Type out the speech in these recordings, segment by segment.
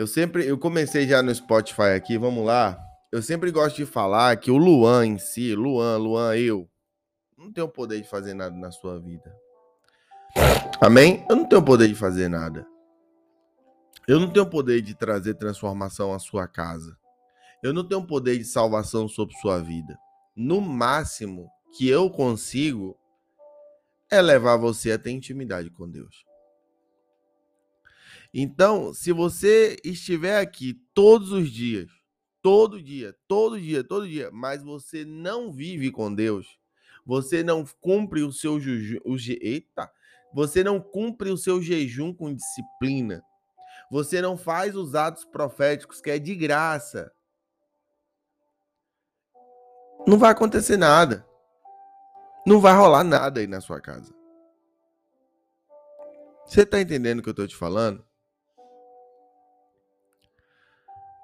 Eu sempre, eu comecei já no Spotify aqui, vamos lá. Eu sempre gosto de falar que o Luan em si, Luan, Luan, eu, não tenho poder de fazer nada na sua vida. Amém? Eu não tenho poder de fazer nada. Eu não tenho poder de trazer transformação à sua casa. Eu não tenho poder de salvação sobre sua vida. No máximo que eu consigo é levar você a ter intimidade com Deus. Então, se você estiver aqui todos os dias, todo dia, todo dia, todo dia, mas você não vive com Deus, você não cumpre o seu jejum, eita, você não cumpre o seu jejum com disciplina, você não faz os atos proféticos que é de graça, não vai acontecer nada. Não vai rolar nada aí na sua casa. Você tá entendendo o que eu tô te falando?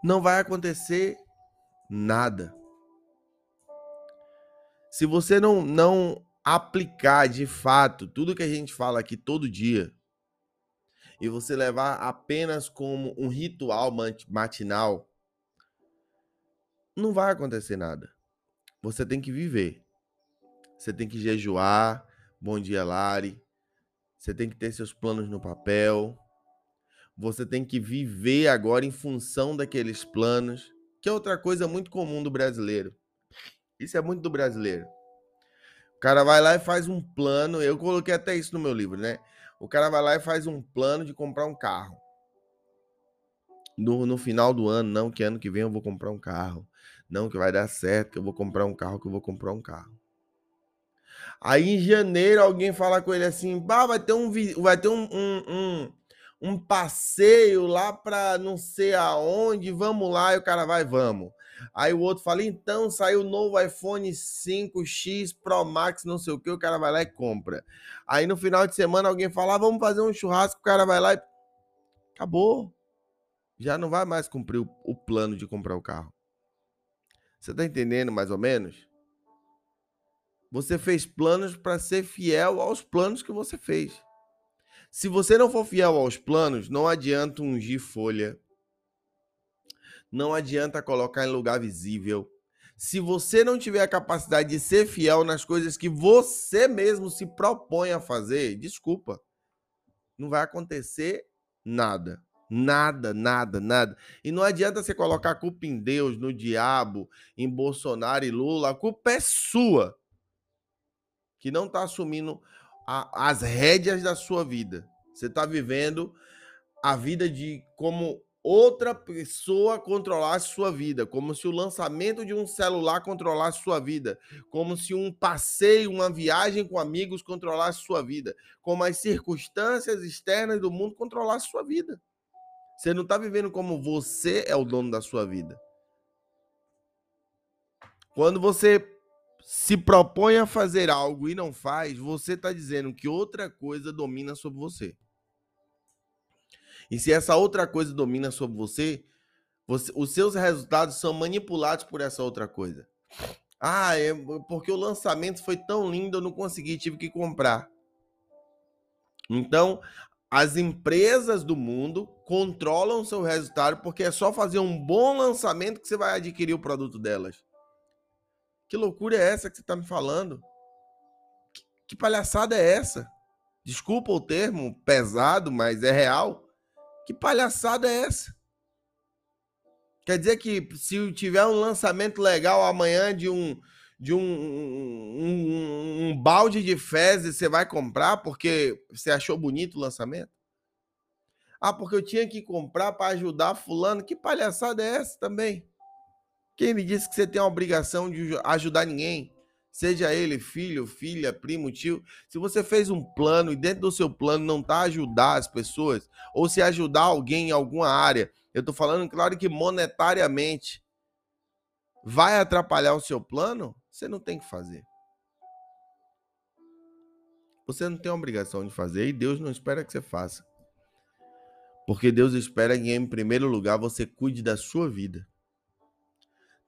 Não vai acontecer nada. Se você não, não aplicar de fato tudo que a gente fala aqui todo dia, e você levar apenas como um ritual matinal, não vai acontecer nada. Você tem que viver. Você tem que jejuar. Bom dia, Lari. Você tem que ter seus planos no papel. Você tem que viver agora em função daqueles planos, que é outra coisa muito comum do brasileiro. Isso é muito do brasileiro. O cara vai lá e faz um plano. Eu coloquei até isso no meu livro, né? O cara vai lá e faz um plano de comprar um carro. No, no final do ano, não, que ano que vem eu vou comprar um carro. Não, que vai dar certo, que eu vou comprar um carro, que eu vou comprar um carro. Aí em janeiro alguém fala com ele assim: bah, vai ter um, vai ter um, um, um, um passeio lá para não sei aonde, vamos lá. E o cara vai, vamos. Aí o outro fala: então saiu o novo iPhone 5X Pro Max, não sei o que, o cara vai lá e compra. Aí no final de semana alguém fala: ah, vamos fazer um churrasco, o cara vai lá e. Acabou. Já não vai mais cumprir o, o plano de comprar o carro. Você tá entendendo mais ou menos? Você fez planos para ser fiel aos planos que você fez. Se você não for fiel aos planos, não adianta ungir folha. Não adianta colocar em lugar visível. Se você não tiver a capacidade de ser fiel nas coisas que você mesmo se propõe a fazer, desculpa, não vai acontecer nada. Nada, nada, nada. E não adianta você colocar a culpa em Deus, no diabo, em Bolsonaro e Lula. A culpa é sua que não está assumindo a, as rédeas da sua vida. Você está vivendo a vida de como outra pessoa controlasse sua vida, como se o lançamento de um celular controlasse sua vida, como se um passeio, uma viagem com amigos controlasse sua vida, como as circunstâncias externas do mundo controlasse sua vida. Você não está vivendo como você é o dono da sua vida. Quando você se propõe a fazer algo e não faz, você está dizendo que outra coisa domina sobre você. E se essa outra coisa domina sobre você, você os seus resultados são manipulados por essa outra coisa. Ah, é porque o lançamento foi tão lindo, eu não consegui, tive que comprar. Então, as empresas do mundo controlam seu resultado porque é só fazer um bom lançamento que você vai adquirir o produto delas. Que loucura é essa que você está me falando? Que, que palhaçada é essa? Desculpa o termo pesado, mas é real. Que palhaçada é essa? Quer dizer que se tiver um lançamento legal amanhã de um de um, um, um, balde de fezes, você vai comprar porque você achou bonito o lançamento? Ah, porque eu tinha que comprar para ajudar fulano. Que palhaçada é essa também? Quem me disse que você tem a obrigação de ajudar ninguém? Seja ele filho, filha, primo, tio. Se você fez um plano e dentro do seu plano não está ajudar as pessoas, ou se ajudar alguém em alguma área, eu estou falando, claro que monetariamente, vai atrapalhar o seu plano, você não tem que fazer. Você não tem a obrigação de fazer e Deus não espera que você faça. Porque Deus espera que, em primeiro lugar, você cuide da sua vida.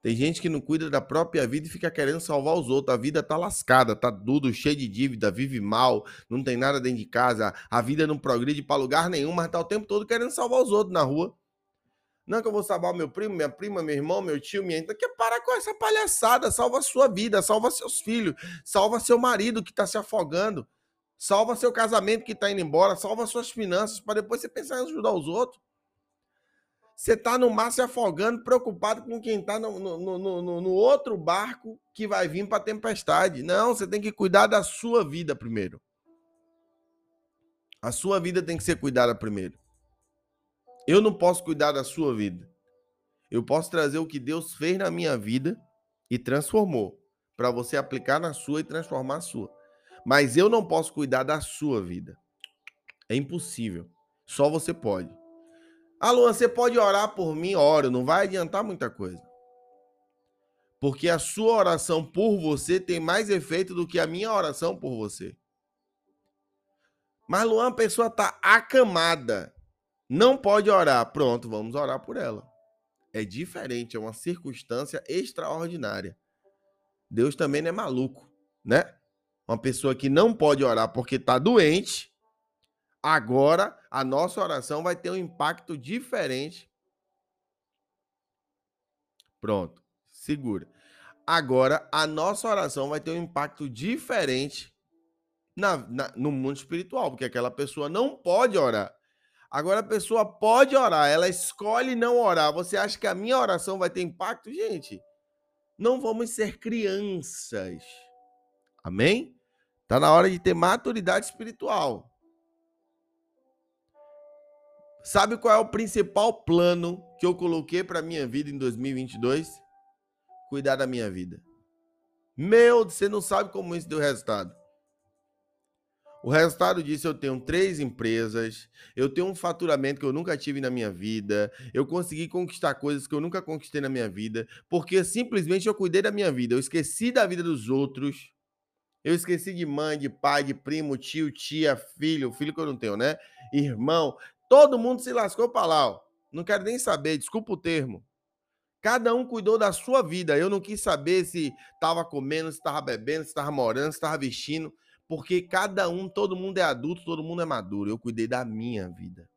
Tem gente que não cuida da própria vida e fica querendo salvar os outros. A vida tá lascada, tá tudo cheio de dívida, vive mal, não tem nada dentro de casa, a vida não progride para lugar nenhum, mas tá o tempo todo querendo salvar os outros na rua. Não que eu vou salvar meu primo, minha prima, meu irmão, meu tio, minha. Então, que parar com essa palhaçada. Salva a sua vida, salva seus filhos, salva seu marido que está se afogando, salva seu casamento que está indo embora, salva suas finanças, para depois você pensar em ajudar os outros. Você está no mar se afogando, preocupado com quem está no, no, no, no, outro barco que vai vir para a tempestade. Não, você tem que cuidar da sua vida primeiro. A sua vida tem que ser cuidada primeiro. Eu não posso cuidar da sua vida. Eu posso trazer o que Deus fez na minha vida e transformou, para você aplicar na sua e transformar a sua. Mas eu não posso cuidar da sua vida. É impossível. Só você pode. Ah, Luan, você pode orar por mim? Oro, não vai adiantar muita coisa. Porque a sua oração por você tem mais efeito do que a minha oração por você. Mas, Luan, a pessoa está acamada. Não pode orar. Pronto, vamos orar por ela. É diferente, é uma circunstância extraordinária. Deus também não é maluco, né? Uma pessoa que não pode orar porque está doente, agora a nossa oração vai ter um impacto diferente. Pronto, segura. Agora a nossa oração vai ter um impacto diferente na, na, no mundo espiritual, porque aquela pessoa não pode orar. Agora a pessoa pode orar, ela escolhe não orar. Você acha que a minha oração vai ter impacto? Gente, não vamos ser crianças. Amém? Tá na hora de ter maturidade espiritual. Sabe qual é o principal plano que eu coloquei para minha vida em 2022? Cuidar da minha vida. Meu, você não sabe como isso deu resultado. O resultado disso, eu tenho três empresas, eu tenho um faturamento que eu nunca tive na minha vida, eu consegui conquistar coisas que eu nunca conquistei na minha vida, porque simplesmente eu cuidei da minha vida, eu esqueci da vida dos outros, eu esqueci de mãe, de pai, de primo, tio, tia, filho, filho que eu não tenho, né? Irmão, todo mundo se lascou para lá, ó. Não quero nem saber, desculpa o termo. Cada um cuidou da sua vida. Eu não quis saber se estava comendo, se estava bebendo, se estava morando, se estava vestindo porque cada um, todo mundo é adulto, todo mundo é maduro. Eu cuidei da minha vida.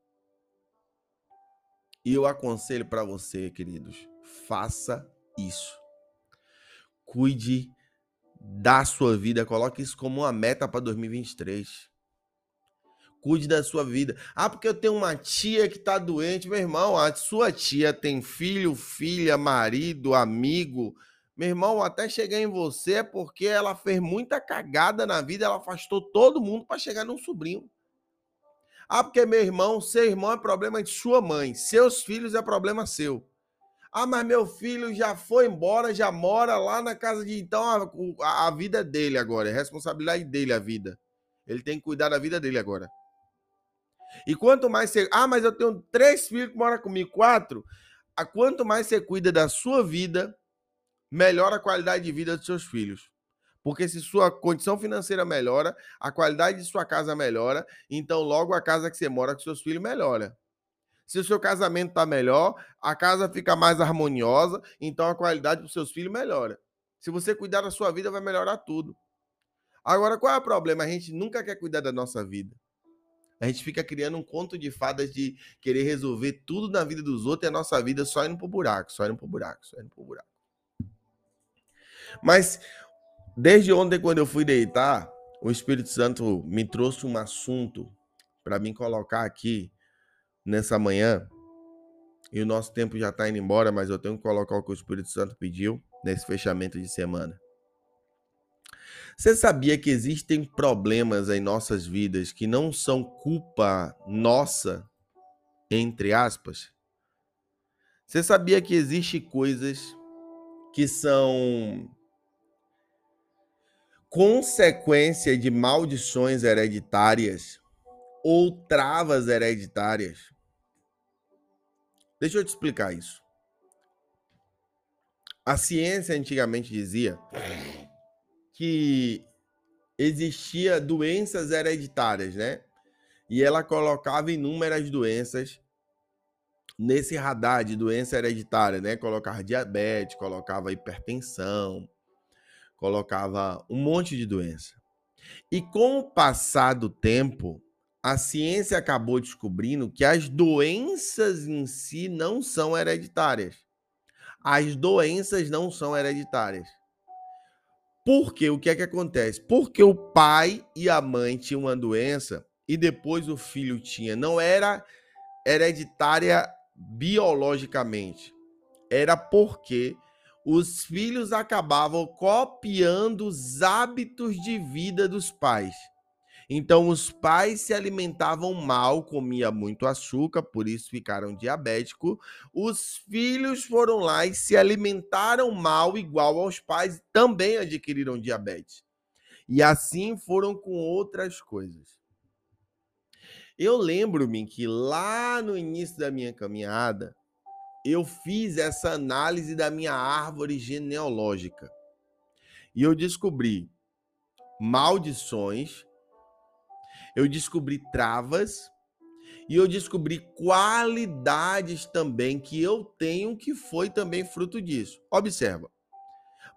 E eu aconselho para você, queridos, faça isso. Cuide da sua vida, coloque isso como uma meta para 2023. Cuide da sua vida. Ah, porque eu tenho uma tia que está doente, meu irmão. A sua tia tem filho, filha, marido, amigo, meu irmão, até chegar em você é porque ela fez muita cagada na vida, ela afastou todo mundo para chegar num sobrinho. Ah, porque meu irmão, seu irmão é problema de sua mãe, seus filhos é problema seu. Ah, mas meu filho já foi embora, já mora lá na casa de. Então a, a vida é dele agora, é responsabilidade dele a vida. Ele tem que cuidar da vida dele agora. E quanto mais você. Ah, mas eu tenho três filhos que moram comigo, quatro. A quanto mais você cuida da sua vida, melhora a qualidade de vida dos seus filhos. Porque se sua condição financeira melhora, a qualidade de sua casa melhora, então logo a casa que você mora com seus filhos melhora. Se o seu casamento está melhor, a casa fica mais harmoniosa, então a qualidade dos seus filhos melhora. Se você cuidar da sua vida, vai melhorar tudo. Agora, qual é o problema? A gente nunca quer cuidar da nossa vida. A gente fica criando um conto de fadas de querer resolver tudo na vida dos outros e a nossa vida só indo pro buraco, só indo pro buraco, só indo pro buraco. Mas desde ontem, quando eu fui deitar, o Espírito Santo me trouxe um assunto para mim colocar aqui nessa manhã. E o nosso tempo já está indo embora, mas eu tenho que colocar o que o Espírito Santo pediu nesse fechamento de semana. Você sabia que existem problemas em nossas vidas que não são culpa nossa, entre aspas? Você sabia que existem coisas que são consequência de maldições hereditárias ou travas hereditárias. Deixa eu te explicar isso. A ciência antigamente dizia que existia doenças hereditárias, né? E ela colocava inúmeras doenças nesse radar de doença hereditária, né? Colocava diabetes, colocava hipertensão, colocava um monte de doença. E com o passar do tempo, a ciência acabou descobrindo que as doenças em si não são hereditárias. As doenças não são hereditárias. Porque o que é que acontece? Porque o pai e a mãe tinham uma doença e depois o filho tinha. Não era hereditária biologicamente. Era porque os filhos acabavam copiando os hábitos de vida dos pais. Então, os pais se alimentavam mal, comia muito açúcar, por isso ficaram diabéticos. Os filhos foram lá e se alimentaram mal, igual aos pais, também adquiriram diabetes. E assim foram com outras coisas. Eu lembro-me que lá no início da minha caminhada, eu fiz essa análise da minha árvore genealógica. E eu descobri maldições eu descobri travas e eu descobri qualidades também que eu tenho que foi também fruto disso. Observa.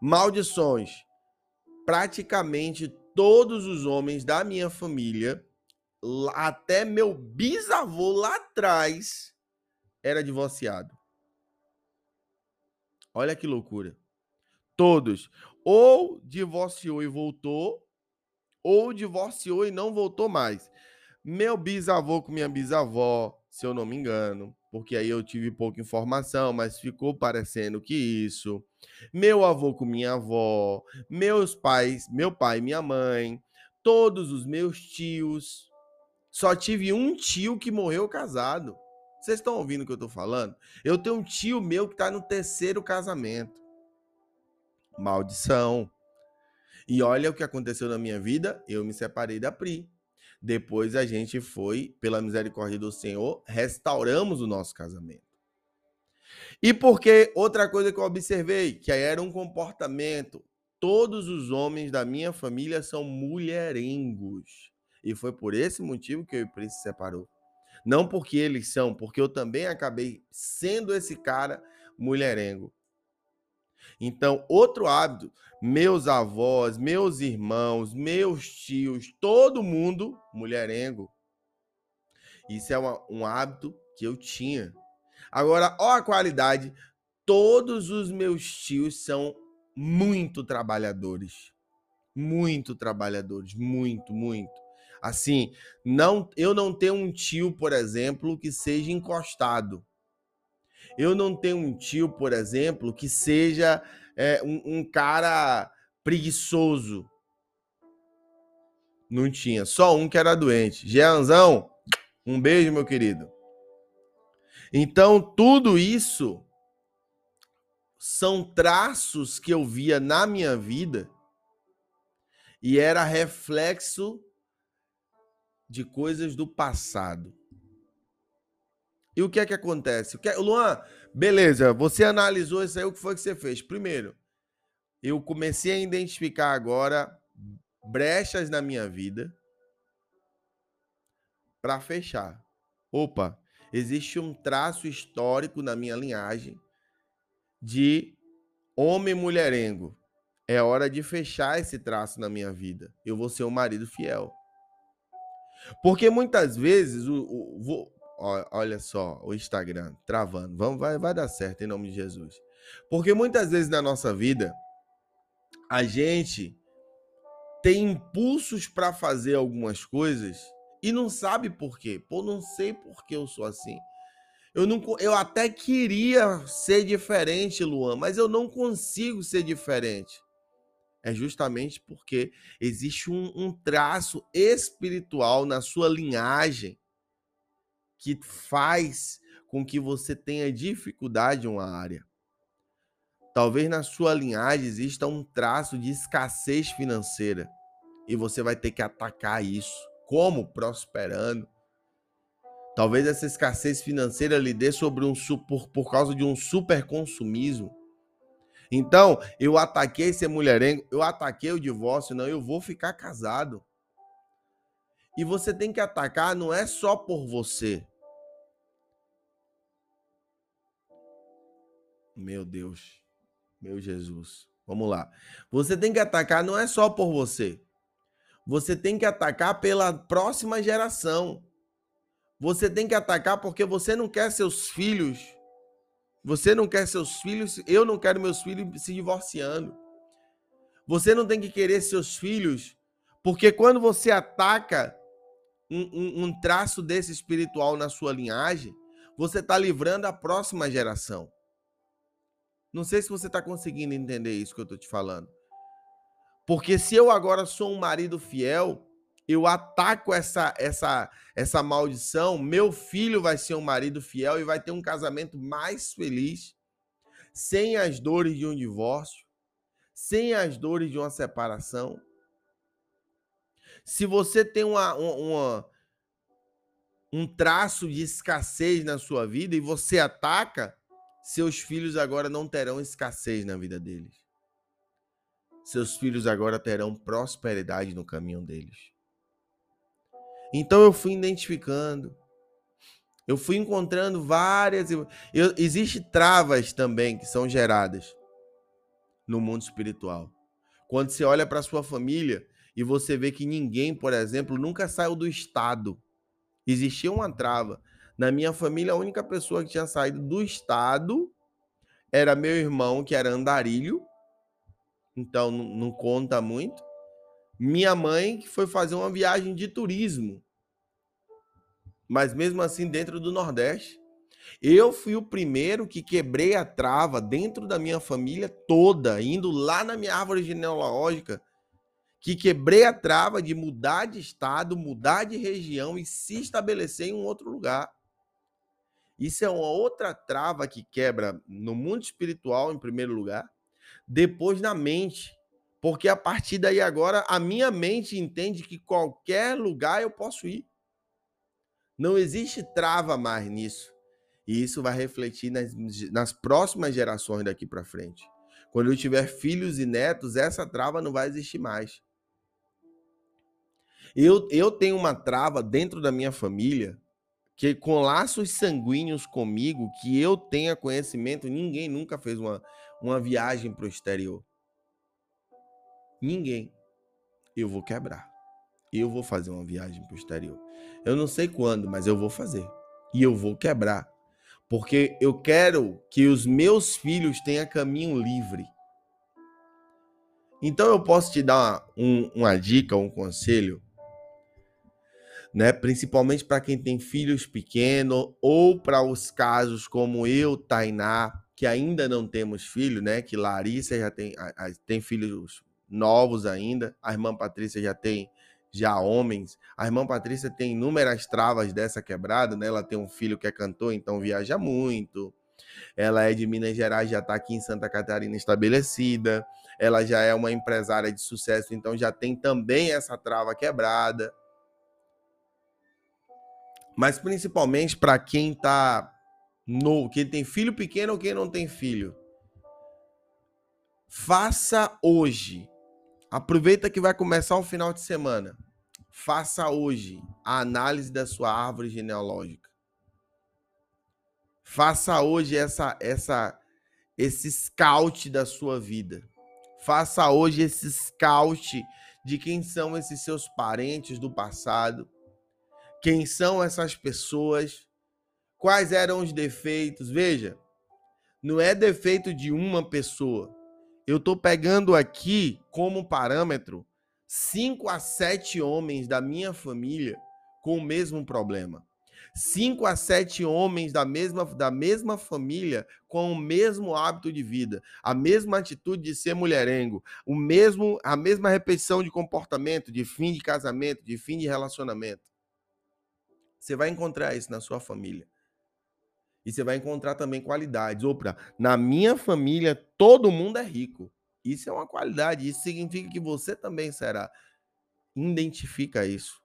Maldições. Praticamente todos os homens da minha família, até meu bisavô lá atrás, era divorciado. Olha que loucura. Todos. Ou divorciou e voltou, ou divorciou e não voltou mais. Meu bisavô com minha bisavó, se eu não me engano, porque aí eu tive pouca informação, mas ficou parecendo que isso. Meu avô com minha avó, meus pais, meu pai minha mãe, todos os meus tios. Só tive um tio que morreu casado. Vocês estão ouvindo o que eu estou falando? Eu tenho um tio meu que está no terceiro casamento. Maldição. E olha o que aconteceu na minha vida, eu me separei da Pri. Depois a gente foi, pela misericórdia do Senhor, restauramos o nosso casamento. E porque outra coisa que eu observei, que era um comportamento, todos os homens da minha família são mulherengos. E foi por esse motivo que eu e Pri se separou. Não porque eles são, porque eu também acabei sendo esse cara mulherengo. Então, outro hábito, meus avós, meus irmãos, meus tios, todo mundo mulherengo. Isso é uma, um hábito que eu tinha. Agora, ó a qualidade, todos os meus tios são muito trabalhadores. Muito trabalhadores, muito, muito. Assim, não, eu não tenho um tio, por exemplo, que seja encostado. Eu não tenho um tio, por exemplo, que seja é, um, um cara preguiçoso. Não tinha. Só um que era doente. Jeanzão, um beijo, meu querido. Então, tudo isso são traços que eu via na minha vida e era reflexo de coisas do passado. E o que é que acontece? O que é... Luan, beleza, você analisou isso aí, o que foi que você fez? Primeiro, eu comecei a identificar agora brechas na minha vida para fechar. Opa, existe um traço histórico na minha linhagem de homem mulherengo. É hora de fechar esse traço na minha vida. Eu vou ser um marido fiel. Porque muitas vezes o, o, olha só, o Instagram travando. Vamos, vai, vai dar certo em nome de Jesus. Porque muitas vezes na nossa vida a gente tem impulsos para fazer algumas coisas e não sabe por quê. Pô, não sei por que eu sou assim. Eu, não, eu até queria ser diferente, Luan, mas eu não consigo ser diferente. É justamente porque existe um, um traço espiritual na sua linhagem que faz com que você tenha dificuldade em uma área. Talvez na sua linhagem exista um traço de escassez financeira e você vai ter que atacar isso. Como? Prosperando. Talvez essa escassez financeira lhe dê sobre um por, por causa de um super consumismo. Então, eu ataquei ser mulherengo, eu ataquei o divórcio, não, eu vou ficar casado. E você tem que atacar não é só por você. Meu Deus. Meu Jesus. Vamos lá. Você tem que atacar não é só por você. Você tem que atacar pela próxima geração. Você tem que atacar porque você não quer seus filhos. Você não quer seus filhos. Eu não quero meus filhos se divorciando. Você não tem que querer seus filhos, porque quando você ataca um, um, um traço desse espiritual na sua linhagem, você está livrando a próxima geração. Não sei se você está conseguindo entender isso que eu estou te falando. Porque se eu agora sou um marido fiel, eu ataco essa essa essa maldição, meu filho vai ser um marido fiel e vai ter um casamento mais feliz, sem as dores de um divórcio, sem as dores de uma separação. Se você tem uma, uma, um traço de escassez na sua vida e você ataca, seus filhos agora não terão escassez na vida deles. Seus filhos agora terão prosperidade no caminho deles. Então eu fui identificando. Eu fui encontrando várias. Eu, Existem travas também que são geradas no mundo espiritual. Quando você olha para sua família e você vê que ninguém, por exemplo, nunca saiu do estado. Existia uma trava. Na minha família, a única pessoa que tinha saído do estado era meu irmão, que era andarilho. Então não, conta muito. Minha mãe, que foi fazer uma viagem de turismo mas mesmo assim dentro do Nordeste. Eu fui o primeiro que quebrei a trava dentro da minha família toda, indo lá na minha árvore genealógica, que quebrei a trava de mudar de estado, mudar de região e se estabelecer em um outro lugar. Isso é uma outra trava que quebra no mundo espiritual, em primeiro lugar, depois na mente. Porque a partir daí agora a minha mente entende que qualquer lugar eu posso ir. Não existe trava mais nisso. E isso vai refletir nas, nas próximas gerações daqui para frente. Quando eu tiver filhos e netos, essa trava não vai existir mais. Eu, eu tenho uma trava dentro da minha família que com laços sanguíneos comigo, que eu tenha conhecimento, ninguém nunca fez uma, uma viagem para o exterior. Ninguém. Eu vou quebrar eu vou fazer uma viagem para o exterior. Eu não sei quando, mas eu vou fazer. E eu vou quebrar. Porque eu quero que os meus filhos tenham caminho livre. Então eu posso te dar uma, uma dica, um conselho, né? Principalmente para quem tem filhos pequenos ou para os casos como eu, Tainá, que ainda não temos filho, né? Que Larissa já tem, tem filhos novos ainda, a irmã Patrícia já tem já homens. A irmã Patrícia tem inúmeras travas dessa quebrada, né? Ela tem um filho que é cantor, então viaja muito. Ela é de Minas Gerais, já está aqui em Santa Catarina estabelecida. Ela já é uma empresária de sucesso, então já tem também essa trava quebrada. Mas principalmente para quem está no, quem tem filho pequeno ou quem não tem filho. Faça hoje. Aproveita que vai começar o final de semana. Faça hoje a análise da sua árvore genealógica. Faça hoje essa essa esse scout da sua vida. Faça hoje esse scout de quem são esses seus parentes do passado. Quem são essas pessoas? Quais eram os defeitos? Veja, não é defeito de uma pessoa. Eu estou pegando aqui como parâmetro cinco a sete homens da minha família com o mesmo problema. Cinco a sete homens da mesma, da mesma família com o mesmo hábito de vida, a mesma atitude de ser mulherengo, o mesmo, a mesma repetição de comportamento, de fim de casamento, de fim de relacionamento. Você vai encontrar isso na sua família. E você vai encontrar também qualidades. Opa, na minha família todo mundo é rico. Isso é uma qualidade, isso significa que você também será. Identifica isso.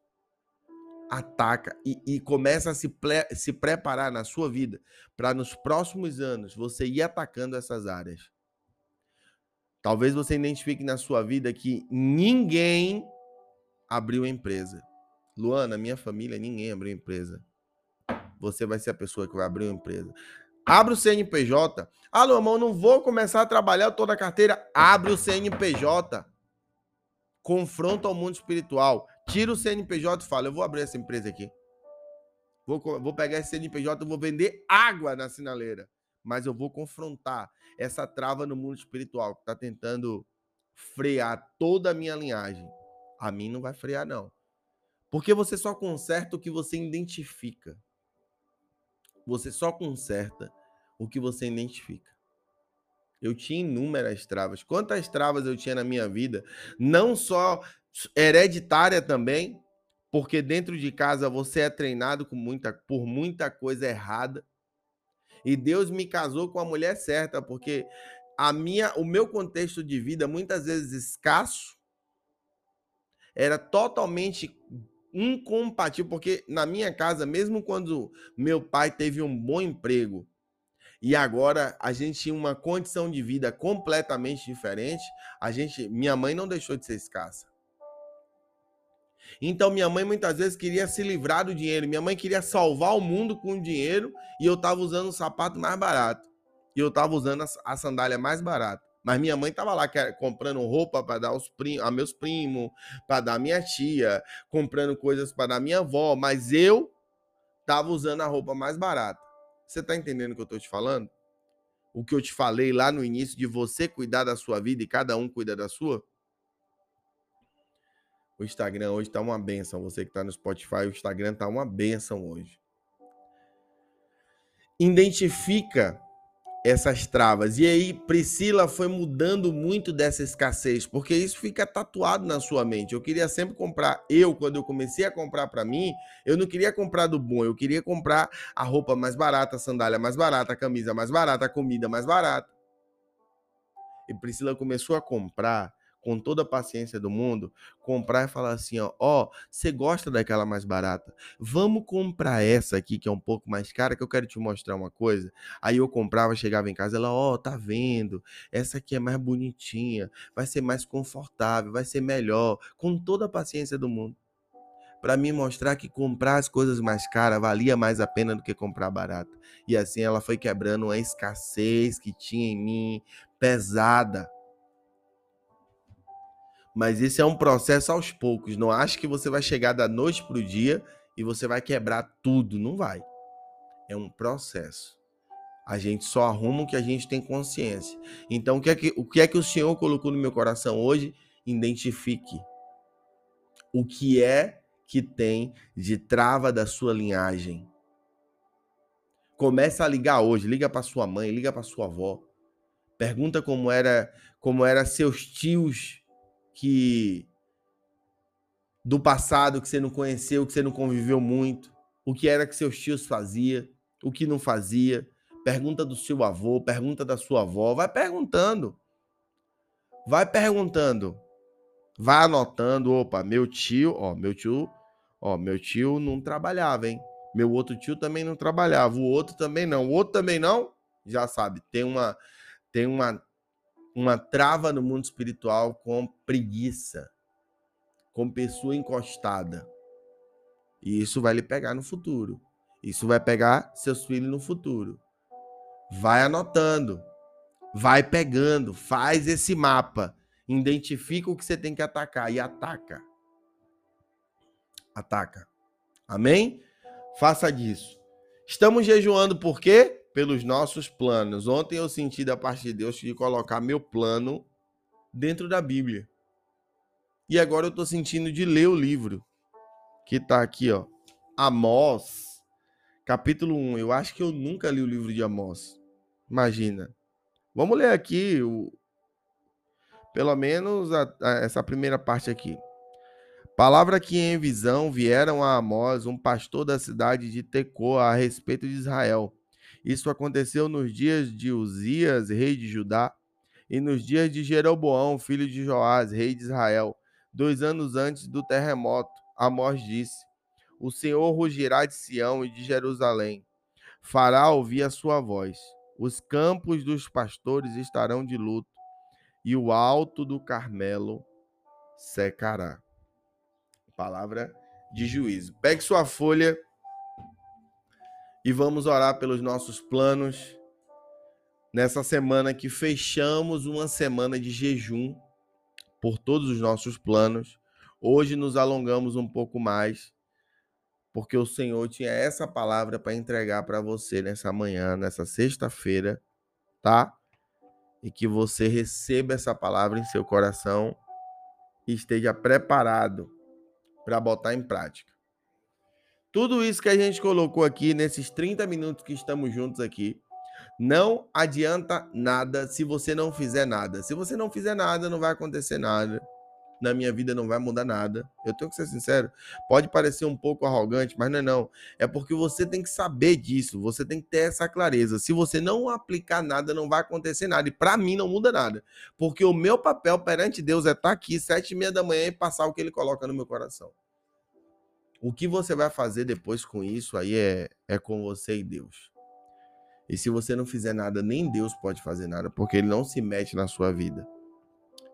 Ataca e, e começa a se, se preparar na sua vida para nos próximos anos você ir atacando essas áreas. Talvez você identifique na sua vida que ninguém abriu empresa. Luana, minha família, ninguém abriu empresa. Você vai ser a pessoa que vai abrir uma empresa. Abre o CNPJ. Alô, irmão, não vou começar a trabalhar toda a carteira. Abre o CNPJ. confronta o mundo espiritual. Tira o CNPJ e fala: Eu vou abrir essa empresa aqui. Vou, vou pegar esse CNPJ e vou vender água na sinaleira. Mas eu vou confrontar essa trava no mundo espiritual que está tentando frear toda a minha linhagem. A mim não vai frear, não. Porque você só conserta o que você identifica. Você só conserta o que você identifica. Eu tinha inúmeras travas. Quantas travas eu tinha na minha vida? Não só hereditária também, porque dentro de casa você é treinado com muita, por muita coisa errada. E Deus me casou com a mulher certa, porque a minha, o meu contexto de vida muitas vezes escasso era totalmente incompatível, porque na minha casa, mesmo quando meu pai teve um bom emprego e agora a gente tinha uma condição de vida completamente diferente, a gente, minha mãe não deixou de ser escassa. Então minha mãe muitas vezes queria se livrar do dinheiro, minha mãe queria salvar o mundo com o dinheiro e eu estava usando o sapato mais barato. E eu estava usando a, sandália mais barata. Mas minha mãe estava lá comprando roupa para dar aos prim a meus primos, para dar a minha tia, comprando coisas para dar minha avó, mas eu estava usando a roupa mais barata. Você está entendendo o que eu estou te falando? O que eu te falei lá no início de você cuidar da sua vida e cada um cuida da sua? O Instagram hoje está uma benção. Você que está no Spotify, o Instagram está uma benção hoje. Identifica essas travas. E aí Priscila foi mudando muito dessa escassez, porque isso fica tatuado na sua mente. Eu queria sempre comprar, eu quando eu comecei a comprar para mim, eu não queria comprar do bom, eu queria comprar a roupa mais barata, a sandália mais barata, a camisa mais barata, a comida mais barata. E Priscila começou a comprar com toda a paciência do mundo, comprar e falar assim, ó, ó, você gosta daquela mais barata? Vamos comprar essa aqui que é um pouco mais cara, que eu quero te mostrar uma coisa. Aí eu comprava, chegava em casa, ela, ó, tá vendo? Essa aqui é mais bonitinha, vai ser mais confortável, vai ser melhor, com toda a paciência do mundo. Para me mostrar que comprar as coisas mais caras valia mais a pena do que comprar barata. E assim ela foi quebrando uma escassez que tinha em mim pesada mas esse é um processo aos poucos. Não acho que você vai chegar da noite para o dia e você vai quebrar tudo. Não vai. É um processo. A gente só arruma o que a gente tem consciência. Então, o que é que o, que é que o Senhor colocou no meu coração hoje? Identifique o que é que tem de trava da sua linhagem. Começa a ligar hoje, liga para sua mãe, liga para sua avó. Pergunta como era, como era seus tios que do passado que você não conheceu, que você não conviveu muito, o que era que seus tios fazia, o que não fazia, pergunta do seu avô, pergunta da sua avó, vai perguntando. Vai perguntando. Vai anotando, opa, meu tio, ó, meu tio, ó, meu tio não trabalhava, hein? Meu outro tio também não trabalhava, o outro também não, o outro também não, já sabe, tem uma tem uma uma trava no mundo espiritual com preguiça, com pessoa encostada. E isso vai lhe pegar no futuro. Isso vai pegar seus filhos no futuro. Vai anotando, vai pegando, faz esse mapa, identifica o que você tem que atacar e ataca. Ataca. Amém? Faça disso. Estamos jejuando por quê? Pelos nossos planos. Ontem eu senti da parte de Deus de colocar meu plano dentro da Bíblia. E agora eu estou sentindo de ler o livro que está aqui, ó. Amós, capítulo 1. Eu acho que eu nunca li o livro de Amós. Imagina. Vamos ler aqui o pelo menos a, a, essa primeira parte aqui. Palavra que em visão vieram a Amós, um pastor da cidade de Tecoa, a respeito de Israel isso aconteceu nos dias de Uzias, rei de Judá, e nos dias de Jeroboão, filho de Joás, rei de Israel, dois anos antes do terremoto. Amós disse: O Senhor rugirá de Sião e de Jerusalém, fará ouvir a sua voz. Os campos dos pastores estarão de luto, e o alto do Carmelo secará. Palavra de juízo. Pegue sua folha e vamos orar pelos nossos planos nessa semana que fechamos uma semana de jejum por todos os nossos planos. Hoje nos alongamos um pouco mais, porque o Senhor tinha essa palavra para entregar para você nessa manhã, nessa sexta-feira, tá? E que você receba essa palavra em seu coração e esteja preparado para botar em prática. Tudo isso que a gente colocou aqui nesses 30 minutos que estamos juntos aqui, não adianta nada se você não fizer nada. Se você não fizer nada, não vai acontecer nada na minha vida não vai mudar nada. Eu tenho que ser sincero. Pode parecer um pouco arrogante, mas não é não. É porque você tem que saber disso. Você tem que ter essa clareza. Se você não aplicar nada, não vai acontecer nada. E para mim não muda nada. Porque o meu papel perante Deus é estar tá aqui sete e meia da manhã e passar o que Ele coloca no meu coração. O que você vai fazer depois com isso aí é, é com você e Deus. E se você não fizer nada, nem Deus pode fazer nada, porque Ele não se mete na sua vida.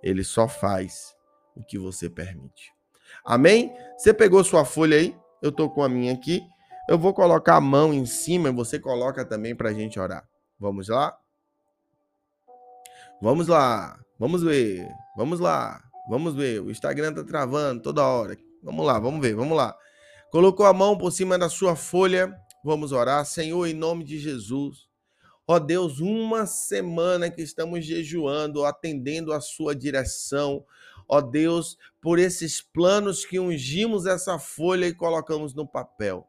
Ele só faz o que você permite. Amém? Você pegou sua folha aí? Eu tô com a minha aqui. Eu vou colocar a mão em cima e você coloca também para a gente orar. Vamos lá? Vamos lá. Vamos ver. Vamos lá. Vamos ver. O Instagram tá travando toda hora. Vamos lá, vamos ver. Vamos lá. Colocou a mão por cima da sua folha. Vamos orar. Senhor, em nome de Jesus. Ó Deus, uma semana que estamos jejuando, atendendo a sua direção ó Deus, por esses planos que ungimos essa folha e colocamos no papel.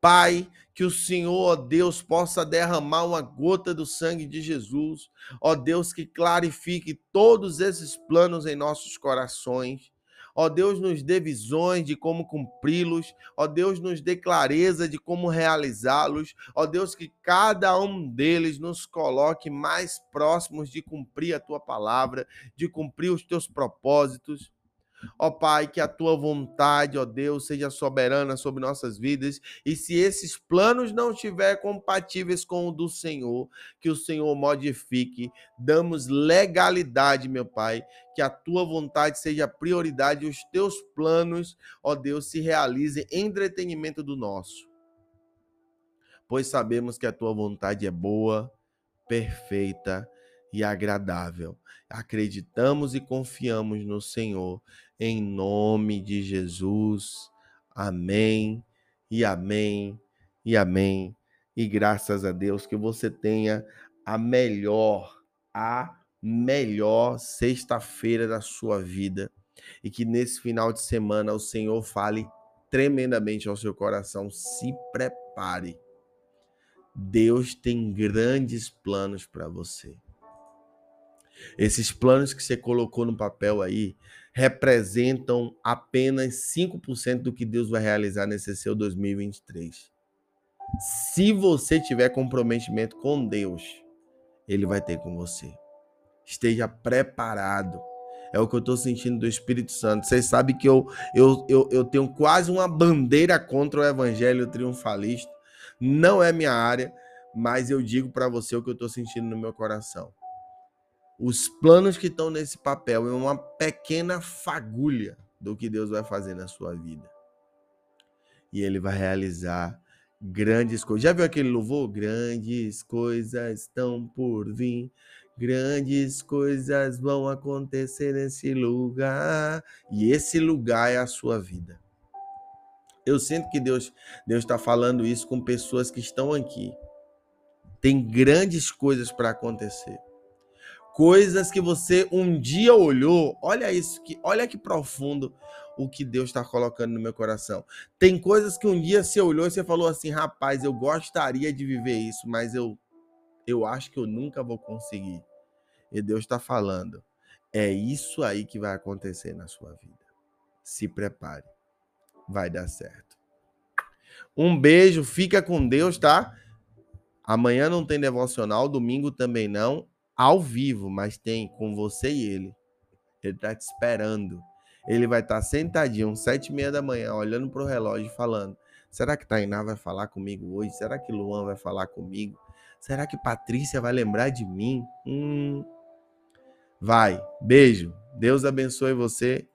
Pai, que o Senhor, ó Deus, possa derramar uma gota do sangue de Jesus, ó Deus, que clarifique todos esses planos em nossos corações Ó Deus, nos dê visões de como cumpri-los. Ó Deus, nos dê clareza de como realizá-los. Ó Deus, que cada um deles nos coloque mais próximos de cumprir a tua palavra, de cumprir os teus propósitos. Ó Pai, que a tua vontade, ó Deus, seja soberana sobre nossas vidas. E se esses planos não estiverem compatíveis com o do Senhor, que o Senhor modifique. Damos legalidade, meu Pai, que a tua vontade seja prioridade e os teus planos, ó Deus, se realizem em entretenimento do nosso. Pois sabemos que a tua vontade é boa, perfeita e agradável. Acreditamos e confiamos no Senhor em nome de Jesus. Amém e amém e amém. E graças a Deus que você tenha a melhor, a melhor sexta-feira da sua vida e que nesse final de semana o Senhor fale tremendamente ao seu coração. Se prepare. Deus tem grandes planos para você. Esses planos que você colocou no papel aí representam apenas 5% do que Deus vai realizar nesse seu 2023. Se você tiver comprometimento com Deus, ele vai ter com você. Esteja preparado. É o que eu estou sentindo do Espírito Santo. Vocês sabem que eu, eu, eu, eu tenho quase uma bandeira contra o evangelho triunfalista. Não é minha área, mas eu digo para você o que eu estou sentindo no meu coração. Os planos que estão nesse papel é uma pequena fagulha do que Deus vai fazer na sua vida. E ele vai realizar grandes coisas. Já viu aquele louvor? Grandes coisas estão por vir. Grandes coisas vão acontecer nesse lugar. E esse lugar é a sua vida. Eu sinto que Deus Deus está falando isso com pessoas que estão aqui. Tem grandes coisas para acontecer coisas que você um dia olhou. Olha isso, que olha que profundo o que Deus está colocando no meu coração. Tem coisas que um dia você olhou e você falou assim, rapaz, eu gostaria de viver isso, mas eu eu acho que eu nunca vou conseguir. E Deus está falando, é isso aí que vai acontecer na sua vida. Se prepare, vai dar certo. Um beijo, fica com Deus, tá? Amanhã não tem devocional, domingo também não ao vivo, mas tem com você e ele. Ele tá te esperando. Ele vai estar tá sentadinho, sete e meia da manhã, olhando pro relógio falando: será que Tainá vai falar comigo hoje? Será que Luan vai falar comigo? Será que Patrícia vai lembrar de mim? Hum. Vai. Beijo. Deus abençoe você.